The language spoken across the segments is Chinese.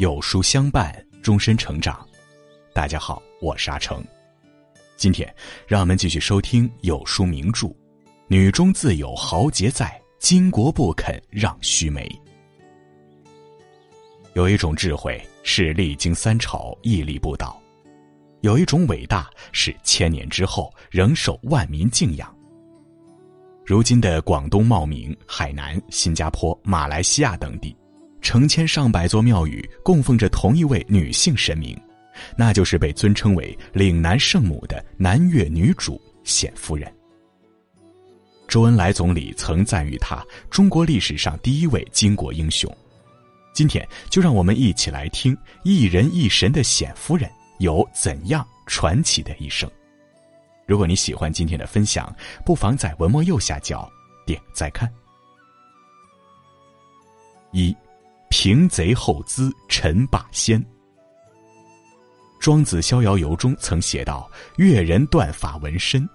有书相伴，终身成长。大家好，我是阿成。今天，让我们继续收听有书名著《女中自有豪杰在，巾帼不肯让须眉》。有一种智慧是历经三朝屹立不倒，有一种伟大是千年之后仍受万民敬仰。如今的广东茂名、海南、新加坡、马来西亚等地。成千上百座庙宇供奉着同一位女性神明，那就是被尊称为岭南圣母的南越女主显夫人。周恩来总理曾赞誉她“中国历史上第一位巾帼英雄”。今天就让我们一起来听一人一神的显夫人有怎样传奇的一生。如果你喜欢今天的分享，不妨在文末右下角点再看。一。平贼后资陈霸先。庄子《逍遥游》中曾写道：“越人断发纹身。”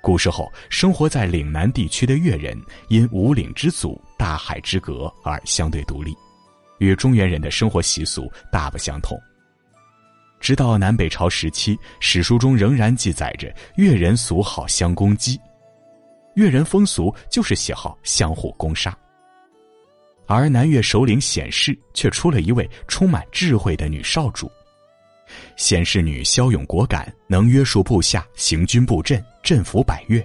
古时候生活在岭南地区的越人，因五岭之阻、大海之隔而相对独立，与中原人的生活习俗大不相同。直到南北朝时期，史书中仍然记载着越人俗好相攻击，越人风俗就是喜好相互攻杀。而南越首领显氏却出了一位充满智慧的女少主。显氏女骁勇果敢，能约束部下，行军布阵，镇服百越。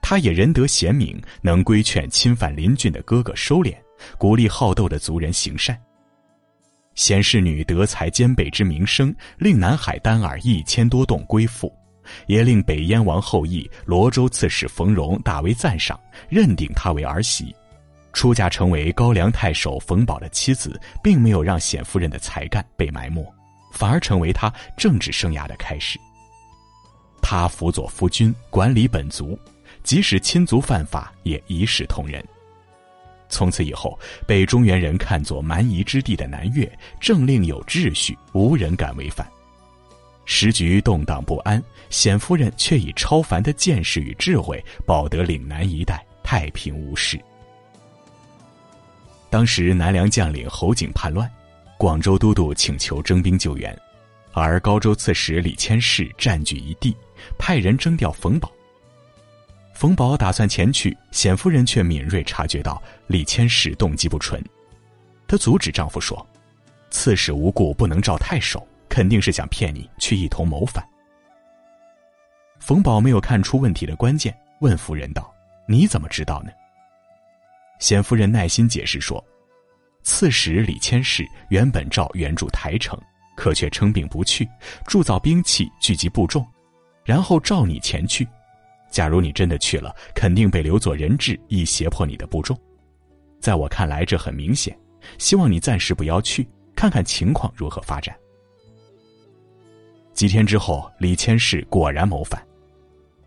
她也仁德贤明，能规劝侵犯邻郡的哥哥收敛，鼓励好斗的族人行善。显氏女德才兼备之名声，令南海丹耳一千多洞归附，也令北燕王后裔罗州刺史冯荣大为赞赏，认定她为儿媳。出嫁成为高梁太守冯保的妻子，并没有让冼夫人的才干被埋没，反而成为他政治生涯的开始。他辅佐夫君，管理本族，即使亲族犯法，也一视同仁。从此以后，被中原人看作蛮夷之地的南越，政令有秩序，无人敢违反。时局动荡不安，冼夫人却以超凡的见识与智慧，保得岭南一带太平无事。当时南梁将领侯景叛乱，广州都督请求征兵救援，而高州刺史李千世占据一地，派人征调冯保。冯保打算前去，冼夫人却敏锐察觉到李千世动机不纯，她阻止丈夫说：“刺史无故不能召太守，肯定是想骗你去一同谋反。”冯保没有看出问题的关键，问夫人道：“你怎么知道呢？”显夫人耐心解释说：“刺史李千世原本召援助台城，可却称病不去，铸造兵器，聚集部众，然后召你前去。假如你真的去了，肯定被留作人质，以胁迫你的部众。在我看来，这很明显。希望你暂时不要去，看看情况如何发展。”几天之后，李千世果然谋反。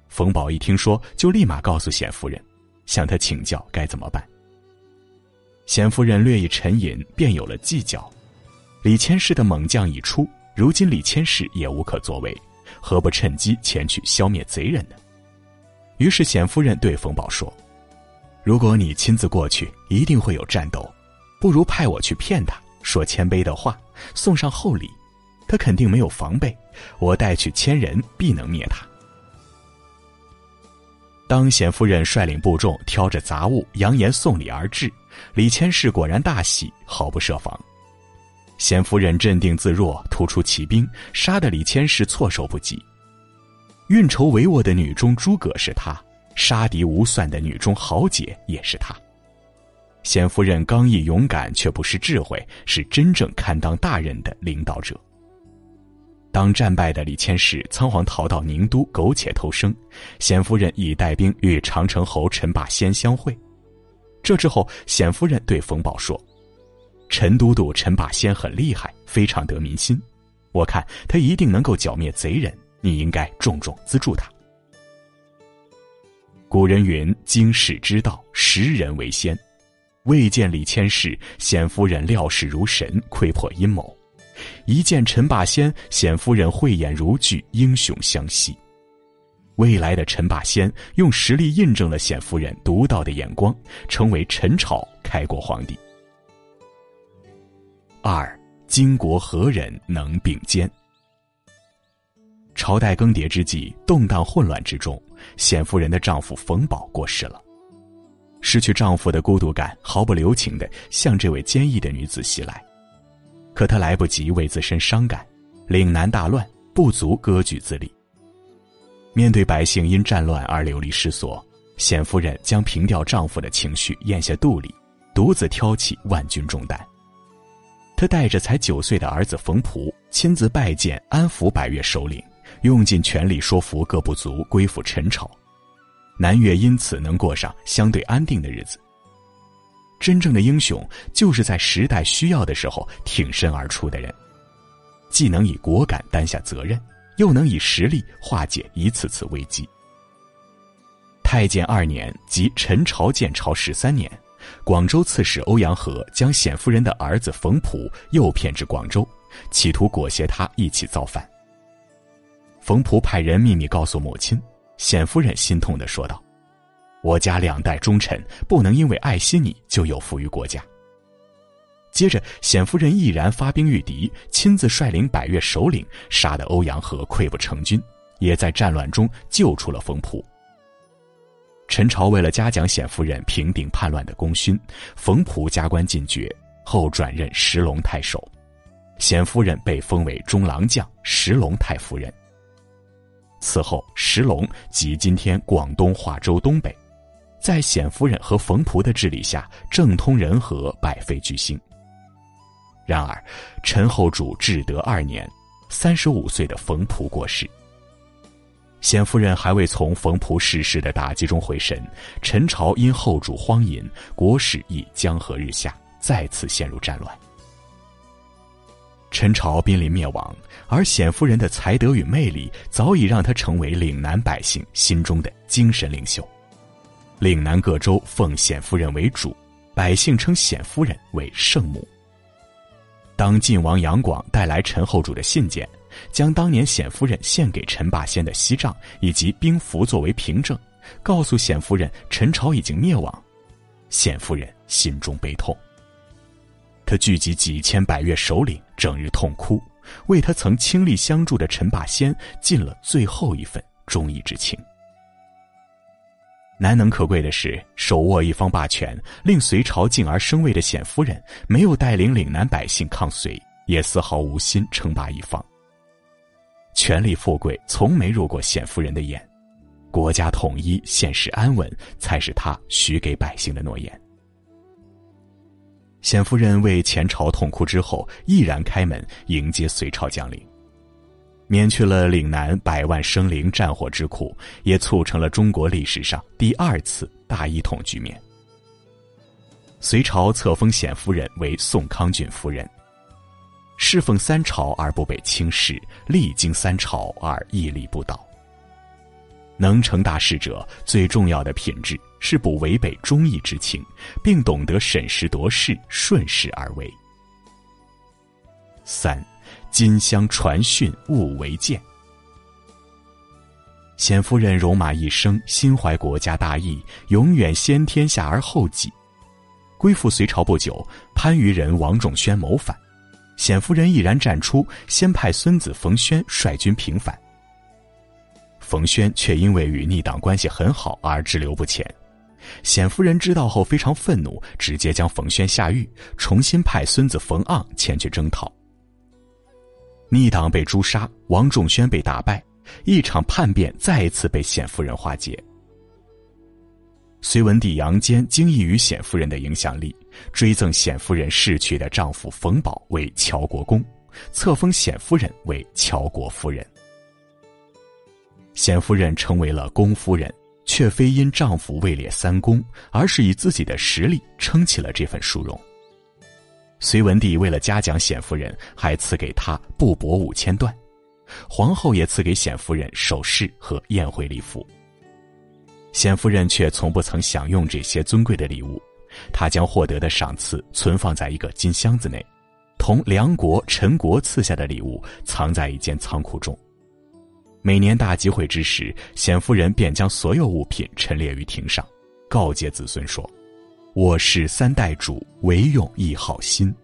冯保一听说，就立马告诉显夫人，向他请教该怎么办。贤夫人略一沉吟，便有了计较。李千氏的猛将已出，如今李千氏也无可作为，何不趁机前去消灭贼人呢？于是贤夫人对冯宝说：“如果你亲自过去，一定会有战斗，不如派我去骗他，说谦卑的话，送上厚礼，他肯定没有防备，我带去千人，必能灭他。”当贤夫人率领部众挑着杂物，扬言送礼而至。李千世果然大喜，毫不设防。贤夫人镇定自若，突出骑兵，杀得李千世措手不及。运筹帷幄的女中诸葛是他，杀敌无算的女中豪杰也是他。贤夫人刚毅勇敢，却不失智慧，是真正堪当大任的领导者。当战败的李千世仓皇逃到宁都，苟且偷生，贤夫人已带兵与长城侯陈霸先相会。这之后，冼夫人对冯宝说：“陈都督陈霸先很厉害，非常得民心。我看他一定能够剿灭贼人，你应该重重资助他。”古人云：“经世之道，识人为先。”未见李千世，冼夫人料事如神，窥破阴谋；一见陈霸先，冼夫人慧眼如炬，英雄相惜。未来的陈霸先用实力印证了冼夫人独到的眼光，成为陈朝开国皇帝。二，巾帼何人能并肩？朝代更迭之际，动荡混乱之中，冼夫人的丈夫冯保过世了。失去丈夫的孤独感毫不留情地向这位坚毅的女子袭来，可他来不及为自身伤感，岭南大乱，不足割据自立。面对百姓因战乱而流离失所，冼夫人将平调丈夫的情绪咽下肚里，独自挑起万钧重担。她带着才九岁的儿子冯仆，亲自拜见安抚百越首领。用尽全力说服各部族归附陈朝，南越因此能过上相对安定的日子。真正的英雄就是在时代需要的时候挺身而出的人，既能以果敢担下责任，又能以实力化解一次次危机。太建二年，即陈朝建朝十三年，广州刺史欧阳和将冼夫人的儿子冯普诱骗至广州，企图裹挟他一起造反。冯普派人秘密告诉母亲，冼夫人心痛的说道：“我家两代忠臣不能因为爱惜你就有负于国家。”接着，冼夫人毅然发兵御敌，亲自率领百越首领，杀得欧阳和溃不成军，也在战乱中救出了冯普。陈朝为了嘉奖冼夫人平定叛乱的功勋，冯普加官进爵，后转任石龙太守，冼夫人被封为中郎将、石龙太夫人。此后，石龙即今天广东化州东北，在冼夫人和冯仆的治理下，政通人和，百废俱兴。然而，陈后主至德二年，三十五岁的冯仆过世。冼夫人还未从冯仆逝世的打击中回神，陈朝因后主荒淫，国势亦江河日下，再次陷入战乱。陈朝濒临灭亡，而冼夫人的才德与魅力早已让她成为岭南百姓心中的精神领袖。岭南各州奉冼夫人为主，百姓称冼夫人为圣母。当晋王杨广带来陈后主的信件，将当年冼夫人献给陈霸先的锡杖以及兵符作为凭证，告诉冼夫人陈朝已经灭亡，冼夫人心中悲痛。他聚集几千百越首领，整日痛哭，为他曾倾力相助的陈霸先尽了最后一份忠义之情。难能可贵的是，手握一方霸权，令隋朝敬而生畏的冼夫人，没有带领岭南百姓抗隋，也丝毫无心称霸一方。权力富贵从没入过冼夫人的眼，国家统一、现实安稳，才是他许给百姓的诺言。冼夫人为前朝痛哭之后，毅然开门迎接隋朝将领，免去了岭南百万生灵战火之苦，也促成了中国历史上第二次大一统局面。隋朝册封冼夫人为宋康郡夫人，侍奉三朝而不被轻视，历经三朝而屹立不倒。能成大事者，最重要的品质是不违背忠义之情，并懂得审时度势、顺势而为。三，金香传讯，勿为鉴。冼夫人戎马一生，心怀国家大义，永远先天下而后己。归附隋朝不久，番禺人王仲宣谋反，冼夫人毅然站出，先派孙子冯轩率军平反。冯轩却因为与逆党关系很好而滞留不前，冼夫人知道后非常愤怒，直接将冯轩下狱，重新派孙子冯盎前去征讨。逆党被诛杀，王仲宣被打败，一场叛变再一次被冼夫人化解。隋文帝杨坚惊异于冼夫人的影响力，追赠冼夫人逝去的丈夫冯保为乔国公，册封冼夫人为乔国夫人。冼夫人成为了公夫人，却非因丈夫位列三公，而是以自己的实力撑起了这份殊荣。隋文帝为了嘉奖冼夫人，还赐给她布帛五千段，皇后也赐给冼夫人首饰和宴会礼服。冼夫人却从不曾享用这些尊贵的礼物，她将获得的赏赐存放在一个金箱子内，同梁国、陈国赐下的礼物藏在一间仓库中。每年大集会之时，冼夫人便将所有物品陈列于庭上，告诫子孙说：“我是三代主，唯有一好心。”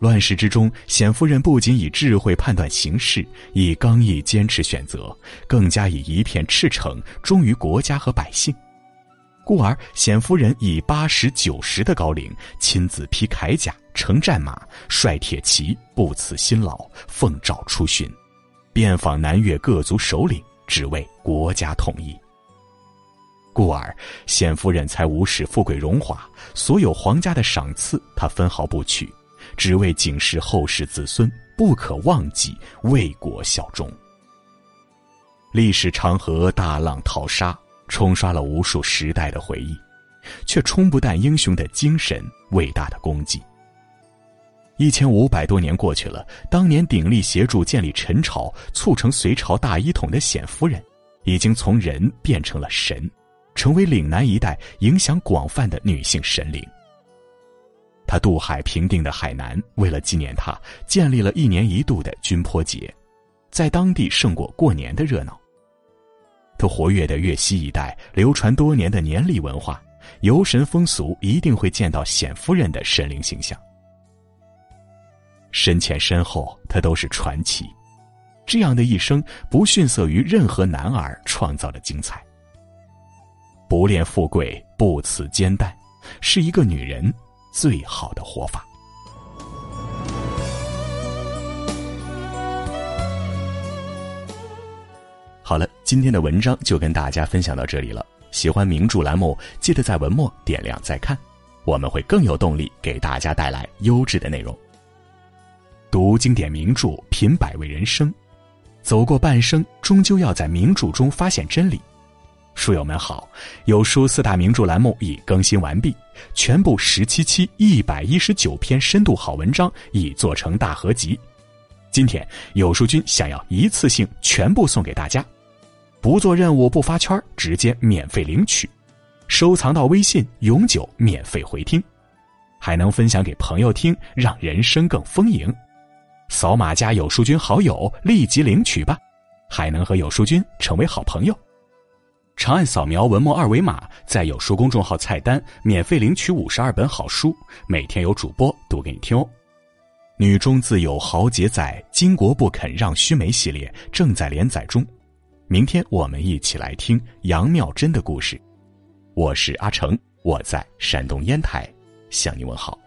乱世之中，冼夫人不仅以智慧判断形势，以刚毅坚持选择，更加以一片赤诚忠于国家和百姓。故而，冼夫人以八十九十的高龄，亲自披铠甲、乘战马、率铁骑，不辞辛劳，奉诏出巡，遍访南越各族首领，只为国家统一。故而，冼夫人才无视富贵荣华，所有皇家的赏赐，她分毫不取。只为警示后世子孙，不可忘记为国效忠。历史长河大浪淘沙，冲刷了无数时代的回忆，却冲不淡英雄的精神、伟大的功绩。一千五百多年过去了，当年鼎力协助建立陈朝、促成隋朝大一统的冼夫人，已经从人变成了神，成为岭南一带影响广泛的女性神灵。他渡海平定的海南，为了纪念他，建立了一年一度的军坡节，在当地胜过过年的热闹。他活跃的粤西一带，流传多年的年历文化，游神风俗一定会见到冼夫人的神灵形象。身前身后，他都是传奇。这样的一生，不逊色于任何男儿创造的精彩。不恋富贵，不辞艰淡，是一个女人。最好的活法。好了，今天的文章就跟大家分享到这里了。喜欢名著栏目，记得在文末点亮再看，我们会更有动力给大家带来优质的内容。读经典名著，品百味人生，走过半生，终究要在名著中发现真理。书友们好，有书四大名著栏目已更新完毕，全部十七期一百一十九篇深度好文章已做成大合集。今天有书君想要一次性全部送给大家，不做任务不发圈，直接免费领取，收藏到微信永久免费回听，还能分享给朋友听，让人生更丰盈。扫码加有书君好友，立即领取吧，还能和有书君成为好朋友。长按扫描文末二维码，在有书公众号菜单免费领取五十二本好书，每天有主播读给你听哦。女中自有豪杰在，巾帼不肯让须眉系列正在连载中。明天我们一起来听杨妙珍的故事。我是阿成，我在山东烟台向你问好。